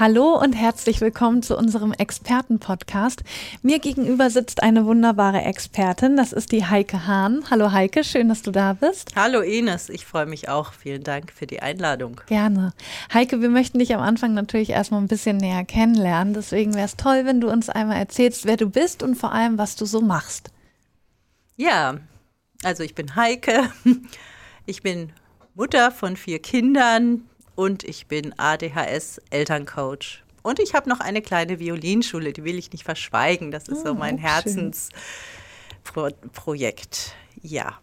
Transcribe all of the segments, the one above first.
Hallo und herzlich willkommen zu unserem Experten-Podcast. Mir gegenüber sitzt eine wunderbare Expertin, das ist die Heike Hahn. Hallo Heike, schön, dass du da bist. Hallo Ines, ich freue mich auch. Vielen Dank für die Einladung. Gerne. Heike, wir möchten dich am Anfang natürlich erstmal ein bisschen näher kennenlernen. Deswegen wäre es toll, wenn du uns einmal erzählst, wer du bist und vor allem, was du so machst. Ja, also ich bin Heike. Ich bin Mutter von vier Kindern, und ich bin ADHS-Elterncoach. Und ich habe noch eine kleine Violinschule, die will ich nicht verschweigen. Das ist oh, so mein Herzensprojekt. Ja.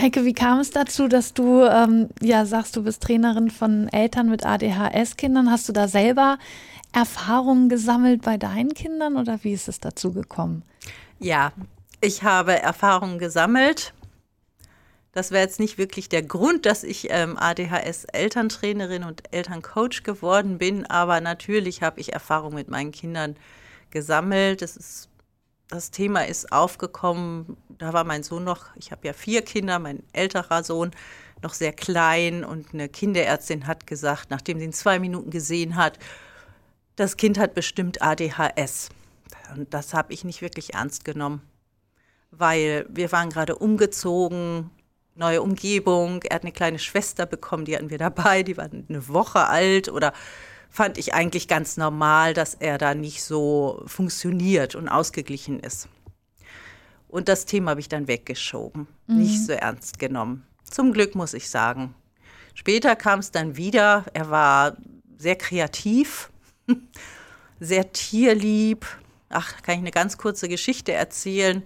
Heike, wie kam es dazu, dass du ähm, ja sagst, du bist Trainerin von Eltern mit ADHS-Kindern? Hast du da selber Erfahrungen gesammelt bei deinen Kindern oder wie ist es dazu gekommen? Ja, ich habe Erfahrungen gesammelt das wäre jetzt nicht wirklich der Grund, dass ich ähm, ADHS-Elterntrainerin und Elterncoach geworden bin, aber natürlich habe ich Erfahrung mit meinen Kindern gesammelt. Das, ist, das Thema ist aufgekommen, da war mein Sohn noch, ich habe ja vier Kinder, mein älterer Sohn noch sehr klein und eine Kinderärztin hat gesagt, nachdem sie ihn zwei Minuten gesehen hat, das Kind hat bestimmt ADHS. Und das habe ich nicht wirklich ernst genommen, weil wir waren gerade umgezogen, neue Umgebung. Er hat eine kleine Schwester bekommen, die hatten wir dabei, die war eine Woche alt oder fand ich eigentlich ganz normal, dass er da nicht so funktioniert und ausgeglichen ist. Und das Thema habe ich dann weggeschoben, mhm. nicht so ernst genommen. Zum Glück muss ich sagen. Später kam es dann wieder. Er war sehr kreativ, sehr tierlieb. Ach, kann ich eine ganz kurze Geschichte erzählen?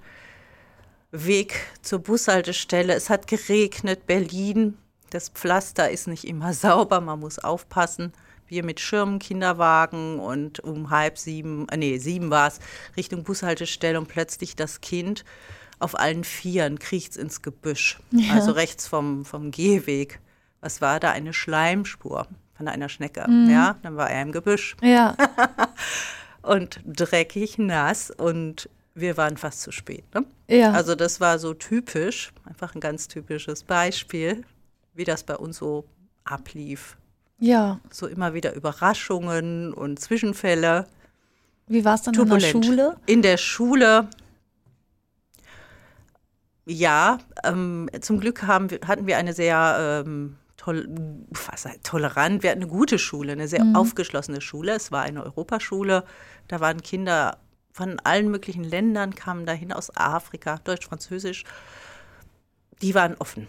Weg zur Bushaltestelle. Es hat geregnet, Berlin. Das Pflaster ist nicht immer sauber, man muss aufpassen. Wir mit Schirmen, Kinderwagen und um halb sieben, äh, nee, sieben war es, Richtung Bushaltestelle und plötzlich das Kind auf allen Vieren kriecht ins Gebüsch. Ja. Also rechts vom, vom Gehweg. Was war da? Eine Schleimspur von einer Schnecke. Mhm. Ja, dann war er im Gebüsch. Ja. und dreckig, nass und wir waren fast zu spät. Ne? Ja. Also das war so typisch, einfach ein ganz typisches Beispiel, wie das bei uns so ablief. Ja. So immer wieder Überraschungen und Zwischenfälle. Wie war es dann Turbulent. in der Schule? In der Schule, ja, ähm, zum Glück haben, hatten wir eine sehr ähm, toll, was, tolerant, wir hatten eine gute Schule, eine sehr mhm. aufgeschlossene Schule. Es war eine Europaschule, da waren Kinder von allen möglichen Ländern kamen dahin, aus Afrika, Deutsch, Französisch. Die waren offen.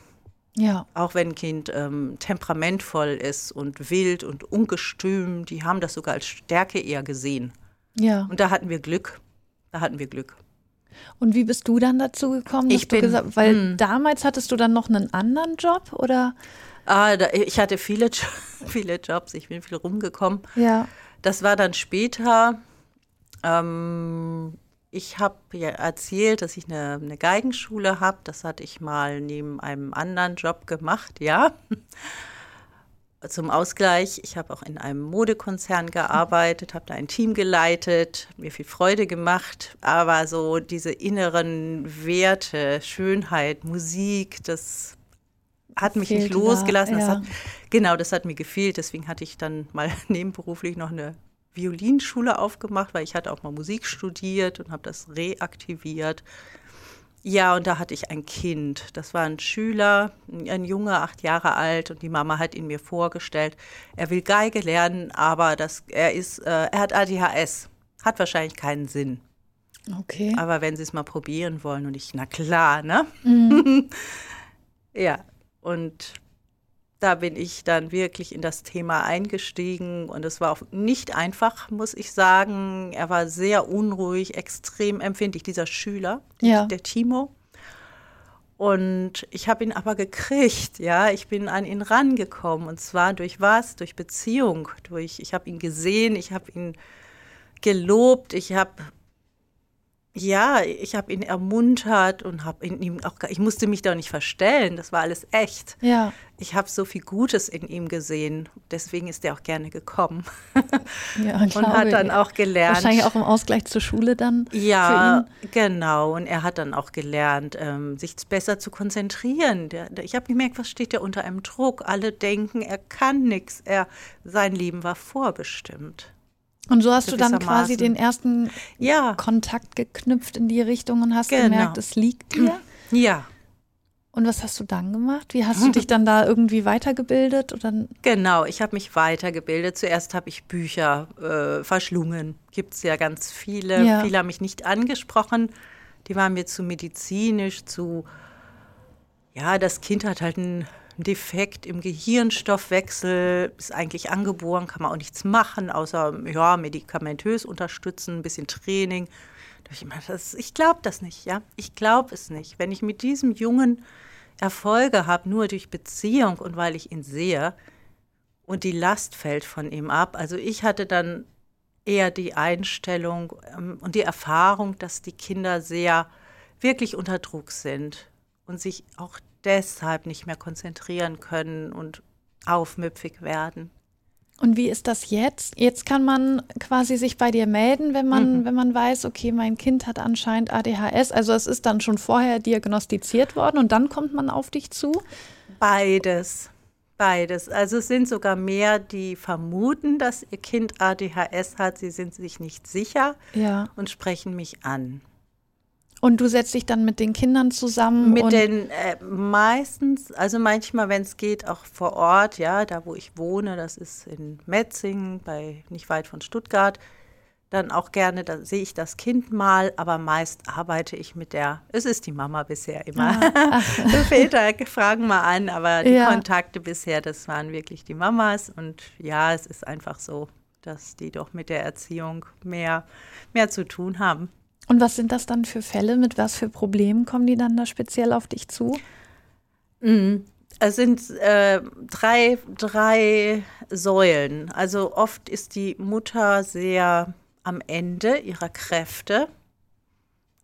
Ja. Auch wenn ein Kind ähm, temperamentvoll ist und wild und ungestüm, die haben das sogar als Stärke eher gesehen. Ja. Und da hatten wir Glück. Da hatten wir Glück. Und wie bist du dann dazu gekommen? Ich bin, gesagt, weil hm. damals hattest du dann noch einen anderen Job oder? Ah, da, ich hatte viele, viele Jobs. Ich bin viel rumgekommen. Ja. Das war dann später. Ähm, ich habe ja erzählt, dass ich eine, eine Geigenschule habe. Das hatte ich mal neben einem anderen Job gemacht, ja. Zum Ausgleich, ich habe auch in einem Modekonzern gearbeitet, habe da ein Team geleitet, mir viel Freude gemacht, aber so diese inneren Werte, Schönheit, Musik, das hat mich nicht losgelassen. Da, ja. das hat, genau, das hat mir gefehlt. Deswegen hatte ich dann mal nebenberuflich noch eine Violinschule aufgemacht, weil ich hatte auch mal Musik studiert und habe das reaktiviert. Ja, und da hatte ich ein Kind. Das war ein Schüler, ein Junge, acht Jahre alt, und die Mama hat ihn mir vorgestellt. Er will Geige lernen, aber das, er ist, äh, er hat ADHS. Hat wahrscheinlich keinen Sinn. Okay. Aber wenn Sie es mal probieren wollen, und ich, na klar, ne? Mhm. ja, und da bin ich dann wirklich in das Thema eingestiegen und es war auch nicht einfach, muss ich sagen. Er war sehr unruhig, extrem empfindlich, dieser Schüler, ja. der Timo. Und ich habe ihn aber gekriegt, ja. Ich bin an ihn rangekommen und zwar durch was? Durch Beziehung, durch. Ich habe ihn gesehen, ich habe ihn gelobt, ich habe Ja, ich habe ihn ermuntert und habe in ihm auch, ich musste mich da nicht verstellen, das war alles echt. Ja. Ich habe so viel Gutes in ihm gesehen, deswegen ist er auch gerne gekommen. Ja, und hat dann auch gelernt. Wahrscheinlich auch im Ausgleich zur Schule dann. Ja, genau. Und er hat dann auch gelernt, ähm, sich besser zu konzentrieren. Ich habe gemerkt, was steht er unter einem Druck? Alle denken, er kann nichts. Er, sein Leben war vorbestimmt. Und so hast du dann quasi den ersten Ja, Kontakt geknüpft in die Richtung und hast Genau. gemerkt, es liegt dir. ja, Und was hast du dann gemacht? Wie hast du dich dann da irgendwie weitergebildet? Oder genau. Ich habe mich weitergebildet. Zuerst habe ich Bücher äh, verschlungen. Gibt es ja ganz viele. Ja. Viele haben mich nicht angesprochen. Die waren mir zu medizinisch, zu, ja, das Kind hat halt einen Defekt im Gehirnstoffwechsel, ist eigentlich angeboren, kann man auch nichts machen, außer ja, medikamentös unterstützen, ein bisschen Training. Ich, ich glaube das nicht, ja. Ich glaube es nicht. Wenn ich mit diesem Jungen Erfolge habe, nur durch Beziehung und weil ich ihn sehe und die Last fällt von ihm ab. Also ich hatte dann eher die Einstellung ähm, und die Erfahrung, dass die Kinder sehr wirklich unter Druck sind und sich auch deshalb nicht mehr konzentrieren können und aufmüpfig werden. Und wie ist das jetzt? Jetzt kann man quasi sich bei dir melden, wenn man, Mhm. wenn man weiß, okay, mein Kind hat anscheinend ADHS. Also es ist dann schon vorher diagnostiziert worden und dann kommt man auf dich zu. Beides. Beides. Also es sind sogar mehr, die vermuten, dass ihr Kind ADHS hat. Sie sind sich nicht sicher Ja. und sprechen mich an. Und du setzt dich dann mit den Kindern zusammen. Mit den äh, meistens, also manchmal, wenn es geht, auch vor Ort, ja, da wo ich wohne, das ist in Metzingen, bei nicht weit von Stuttgart, dann auch gerne, da sehe ich das Kind mal, aber meist arbeite ich mit der, es ist die Mama bisher immer. Die Väter fragen mal an, aber die Ja. Kontakte bisher, das waren wirklich die Mamas und ja, es ist einfach so, dass die doch mit der Erziehung mehr, mehr zu tun haben. Und was sind das dann für Fälle? Mit was für Problemen kommen die dann da speziell auf dich zu? Mhm. Es sind äh, drei, drei Säulen. Also oft ist die Mutter sehr am Ende ihrer Kräfte.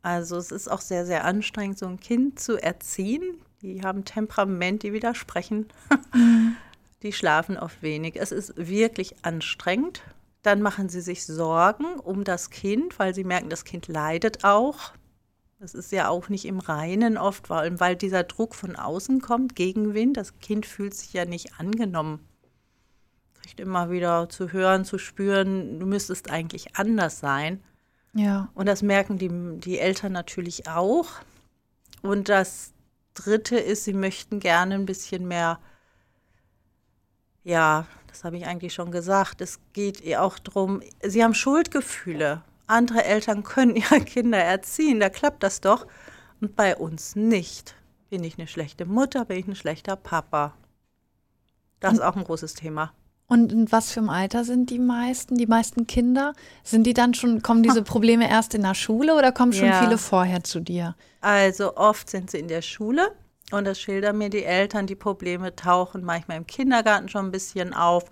Also es ist auch sehr, sehr anstrengend, so ein Kind zu erziehen. Die haben Temperament, die widersprechen. Die schlafen oft wenig. Es ist wirklich anstrengend. Dann machen sie sich Sorgen um das Kind, weil sie merken, das Kind leidet auch. Das ist ja auch nicht im Reinen oft, allem weil dieser Druck von außen kommt, Gegenwind. Das Kind fühlt sich ja nicht angenommen. Kriegt immer wieder zu hören, zu spüren, du müsstest eigentlich anders sein. Ja. Und das merken die, die Eltern natürlich auch. Und das Dritte ist, sie möchten gerne ein bisschen mehr, ja, das habe ich eigentlich schon gesagt, es geht ihr auch darum, sie haben Schuldgefühle. Andere Eltern können ihre Kinder erziehen, da klappt das doch. Und bei uns nicht. Bin ich eine schlechte Mutter, bin ich ein schlechter Papa. Das ist auch ein großes Thema. Und in was für einem Alter sind die meisten, die meisten Kinder? Sind die dann schon, kommen diese Probleme erst in der Schule oder kommen schon Ja. viele vorher zu dir? Also oft sind sie in der Schule und das schildern mir die Eltern. Die Probleme tauchen manchmal im Kindergarten schon ein bisschen auf,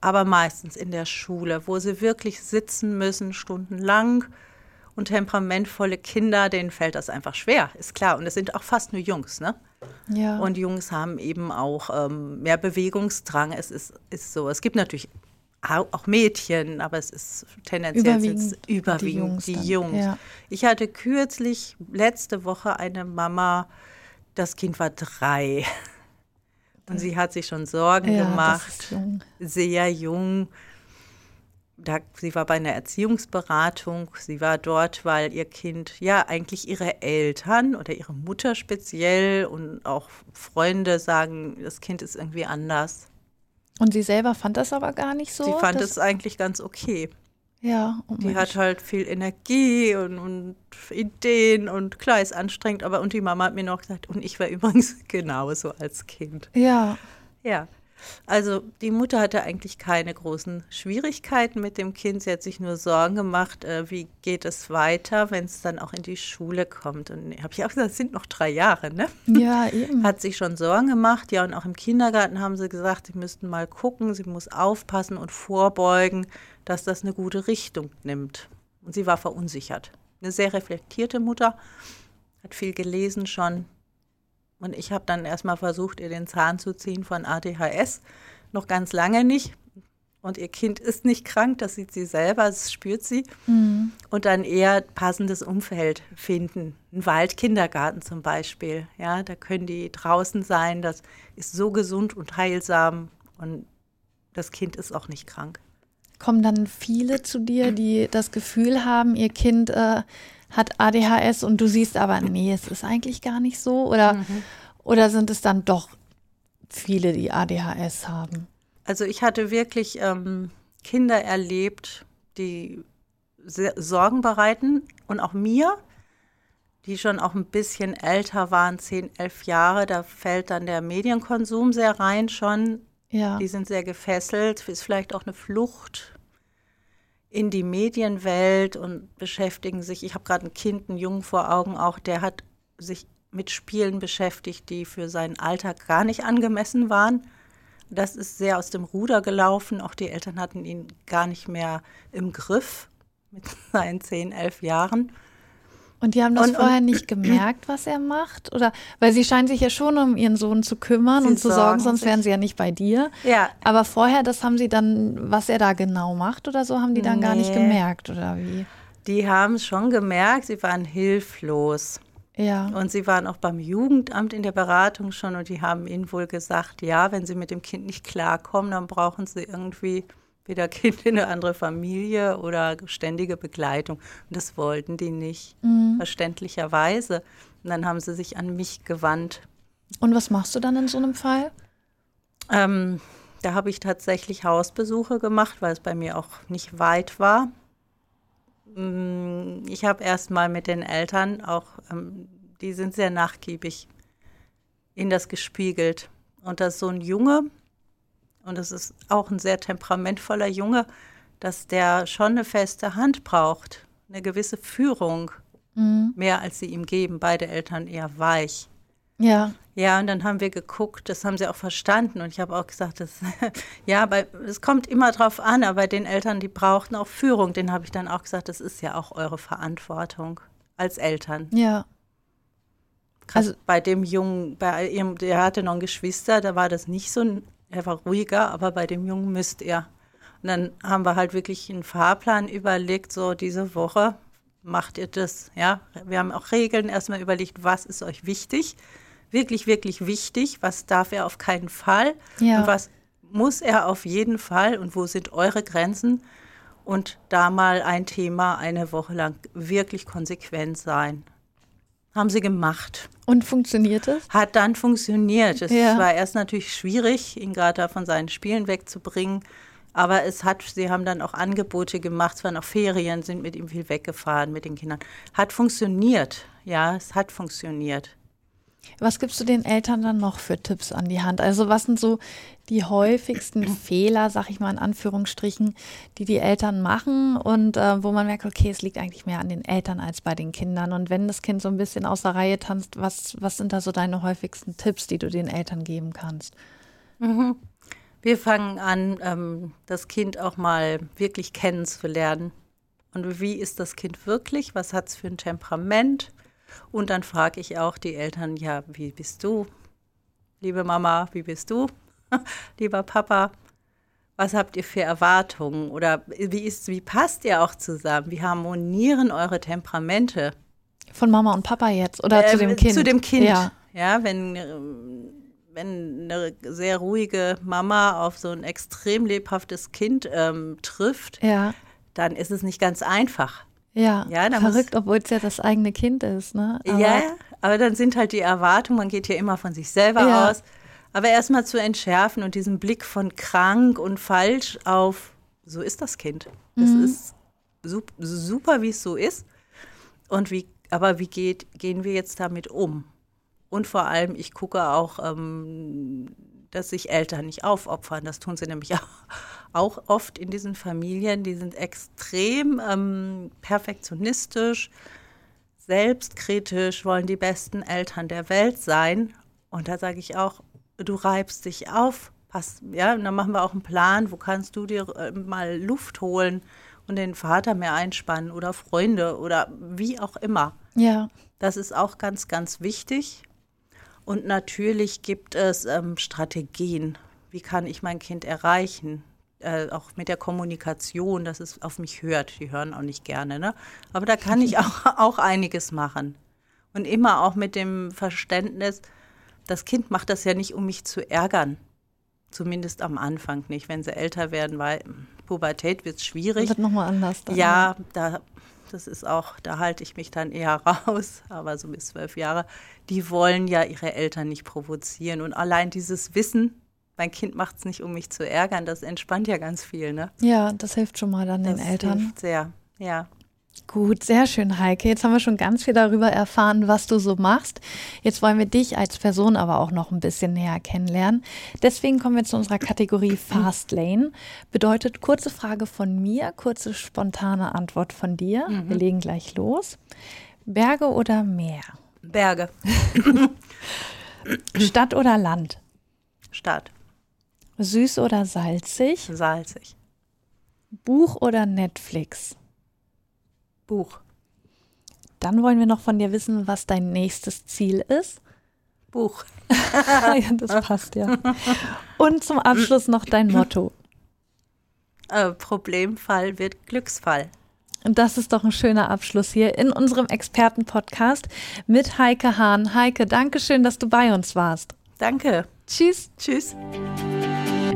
aber meistens in der Schule, wo sie wirklich sitzen müssen, stundenlang. Und temperamentvolle Kinder, denen fällt das einfach schwer, ist klar. Und es sind auch fast nur Jungs, ne? Ja. Und Jungs haben eben auch ähm, mehr Bewegungsdrang. Es ist, ist so. Es gibt natürlich au- auch Mädchen, aber es ist tendenziell Überwiegend überwiegend die Jungs die Jungs. ja. Ich hatte kürzlich letzte Woche eine Mama, das Kind war drei. Und sie hat sich schon Sorgen ja, gemacht, jung. sehr jung. Da, sie war bei einer Erziehungsberatung. Sie war dort, weil ihr Kind, ja, eigentlich ihre Eltern oder ihre Mutter speziell und auch Freunde sagen, das Kind ist irgendwie anders. Und sie selber fand das aber gar nicht so. sie fand es eigentlich ganz okay. Ja, oh Die hat halt viel Energie und, und Ideen und klar ist anstrengend, aber und die Mama hat mir noch gesagt, und ich war übrigens genauso als Kind. Ja, Ja. Also die Mutter hatte eigentlich keine großen Schwierigkeiten mit dem Kind. Sie hat sich nur Sorgen gemacht, äh, wie geht es weiter, wenn es dann auch in die Schule kommt. Und habe ich auch gesagt, es sind noch drei Jahre, ne? ja, eben. Hat sich schon Sorgen gemacht. Ja, und auch im Kindergarten haben sie gesagt, sie müssten mal gucken, sie muss aufpassen und vorbeugen, dass das eine gute Richtung nimmt. Und sie war verunsichert. eine sehr reflektierte Mutter, hat viel gelesen schon. Und ich habe dann erstmal versucht, ihr den Zahn zu ziehen von ADHS. Noch ganz lange nicht. Und ihr Kind ist nicht krank, das sieht sie selber, das spürt sie. Mhm. Und dann eher passendes Umfeld finden. Ein Waldkindergarten zum Beispiel. Ja, da können die draußen sein. Das ist so gesund und heilsam. Und das Kind ist auch nicht krank. Kommen dann viele zu dir, die das Gefühl haben, ihr Kind äh, hat ADHS und du siehst aber, nee, es ist eigentlich gar nicht so? Oder, mhm. oder sind es dann doch viele, die ADHS haben? Also ich hatte wirklich ähm, Kinder erlebt, die Sorgen bereiten und auch mir, die schon auch ein bisschen älter waren, zehn, elf Jahre, da fällt dann der Medienkonsum sehr rein schon. Ja. Die sind sehr gefesselt, ist vielleicht auch eine Flucht in die Medienwelt und beschäftigen sich. Ich habe gerade ein Kind, einen Jungen vor Augen auch, der hat sich mit Spielen beschäftigt, die für seinen Alltag gar nicht angemessen waren. Das ist sehr aus dem Ruder gelaufen. Auch die Eltern hatten ihn gar nicht mehr im Griff mit seinen zehn, elf Jahren. Und die haben das und, vorher und, nicht gemerkt, was er macht? Oder weil sie scheinen sich ja schon um ihren Sohn zu kümmern und zu sorgen, sonst wären sie ja nicht bei dir. Ja. Aber vorher, das haben sie dann, was er da genau macht oder so, haben die dann nee. gar nicht gemerkt, oder wie? Die haben es schon gemerkt, sie waren hilflos. Ja. Und sie waren auch beim Jugendamt in der Beratung schon und die haben ihnen wohl gesagt, ja, wenn sie mit dem Kind nicht klarkommen, dann brauchen sie irgendwie wieder Kind in eine andere Familie oder ständige Begleitung. Und das wollten die nicht, mhm. verständlicherweise. Und dann haben sie sich an mich gewandt. Und was machst du dann in so einem Fall? Ähm, da habe ich tatsächlich Hausbesuche gemacht, weil es bei mir auch nicht weit war. Mm, ich habe erst mal mit den Eltern auch, ähm, die sind sehr nachgiebig, in das gespiegelt. Und dass so ein Junge, und das ist auch ein sehr temperamentvoller Junge, dass der schon eine feste Hand braucht, eine gewisse Führung, mhm. mehr als sie ihm geben, beide Eltern eher weich. Ja. Ja, und dann haben wir geguckt, das haben sie auch verstanden. Und ich habe auch gesagt, das, ja, es kommt immer drauf an, aber den Eltern, die brauchten auch Führung. Den habe ich dann auch gesagt, das ist ja auch eure Verantwortung als Eltern. Ja. Also bei dem Jungen, bei ihrem, der hatte noch ein Geschwister, da war das nicht so, er war ruhiger, aber bei dem Jungen müsst er. Und dann haben wir halt wirklich einen Fahrplan überlegt, so diese Woche macht ihr das, ja. Wir haben auch Regeln erstmal überlegt, was ist euch wichtig wirklich, wirklich wichtig, was darf er auf keinen Fall ja. und was muss er auf jeden Fall und wo sind eure Grenzen und da mal ein Thema eine Woche lang wirklich konsequent sein. Haben sie gemacht. Und funktioniert es? Hat dann funktioniert. Es ja. war erst natürlich schwierig, ihn gerade von seinen Spielen wegzubringen. Aber es hat, sie haben dann auch Angebote gemacht, es waren auch Ferien, sind mit ihm viel weggefahren mit den Kindern. Hat funktioniert, ja, es hat funktioniert. Was gibst du den Eltern dann noch für Tipps an die Hand? Also was sind so die häufigsten Fehler, sag ich mal in Anführungsstrichen, die die Eltern machen und äh, wo man merkt, okay, es liegt eigentlich mehr an den Eltern als bei den Kindern. Und wenn das Kind so ein bisschen aus der Reihe tanzt, was, was sind da so deine häufigsten Tipps, die du den Eltern geben kannst? Mhm. Wir fangen an, ähm, das Kind auch mal wirklich kennenzulernen. Und wie ist das Kind wirklich? Was hat es für ein Temperament? Und dann frage ich auch die Eltern, ja, wie bist du? Liebe Mama, wie bist du? Lieber Papa, was habt ihr für Erwartungen? Oder wie, ist, wie passt ihr auch zusammen? Wie harmonieren eure Temperamente? Von Mama und Papa jetzt oder äh, zu dem Kind? Zu dem Kind, ja. ja wenn, wenn eine sehr ruhige Mama auf so ein extrem lebhaftes Kind ähm, trifft, ja. dann ist es nicht ganz einfach. Ja, ja verrückt, obwohl es ja das eigene Kind ist. Ne? Aber ja, aber dann sind halt die Erwartungen, man geht ja immer von sich selber ja. aus. Aber erstmal zu entschärfen und diesen Blick von krank und falsch auf, so ist das Kind. Das mhm. ist super, wie es so ist. Und wie, aber wie geht, gehen wir jetzt damit um? Und vor allem, ich gucke auch, ähm, dass sich Eltern nicht aufopfern. Das tun sie nämlich auch, auch oft in diesen Familien. Die sind extrem ähm, perfektionistisch, selbstkritisch, wollen die besten Eltern der Welt sein. Und da sage ich auch, du reibst dich auf. Pass, ja, und dann machen wir auch einen Plan, wo kannst du dir äh, mal Luft holen und den Vater mehr einspannen oder Freunde oder wie auch immer. Ja. Das ist auch ganz, ganz wichtig. Und natürlich gibt es ähm, Strategien. Wie kann ich mein Kind erreichen? Äh, auch mit der Kommunikation, dass es auf mich hört. Die hören auch nicht gerne, ne? Aber da kann ich auch, auch einiges machen. Und immer auch mit dem Verständnis, das Kind macht das ja nicht, um mich zu ärgern. Zumindest am Anfang nicht. Wenn sie älter werden, weil Pubertät wird es schwierig. Wird nochmal anders. Dann. Ja, da, das ist auch, da halte ich mich dann eher raus, aber so bis zwölf Jahre, die wollen ja ihre Eltern nicht provozieren. Und allein dieses Wissen, mein Kind macht es nicht, um mich zu ärgern, das entspannt ja ganz viel, ne? Ja, das hilft schon mal dann das den Eltern. Hilft sehr, ja. Gut, sehr schön, Heike. Jetzt haben wir schon ganz viel darüber erfahren, was du so machst. Jetzt wollen wir dich als Person aber auch noch ein bisschen näher kennenlernen. Deswegen kommen wir zu unserer Kategorie Fast Lane. Bedeutet kurze Frage von mir, kurze spontane Antwort von dir. Mhm. Wir legen gleich los. Berge oder Meer? Berge. Stadt oder Land? Stadt. Süß oder salzig? Salzig. Buch oder Netflix? Buch. Dann wollen wir noch von dir wissen, was dein nächstes Ziel ist. Buch. ja, das passt ja. Und zum Abschluss noch dein Motto. Äh, Problemfall wird Glücksfall. Und das ist doch ein schöner Abschluss hier in unserem Expertenpodcast mit Heike Hahn. Heike, danke schön, dass du bei uns warst. Danke. Tschüss. Tschüss.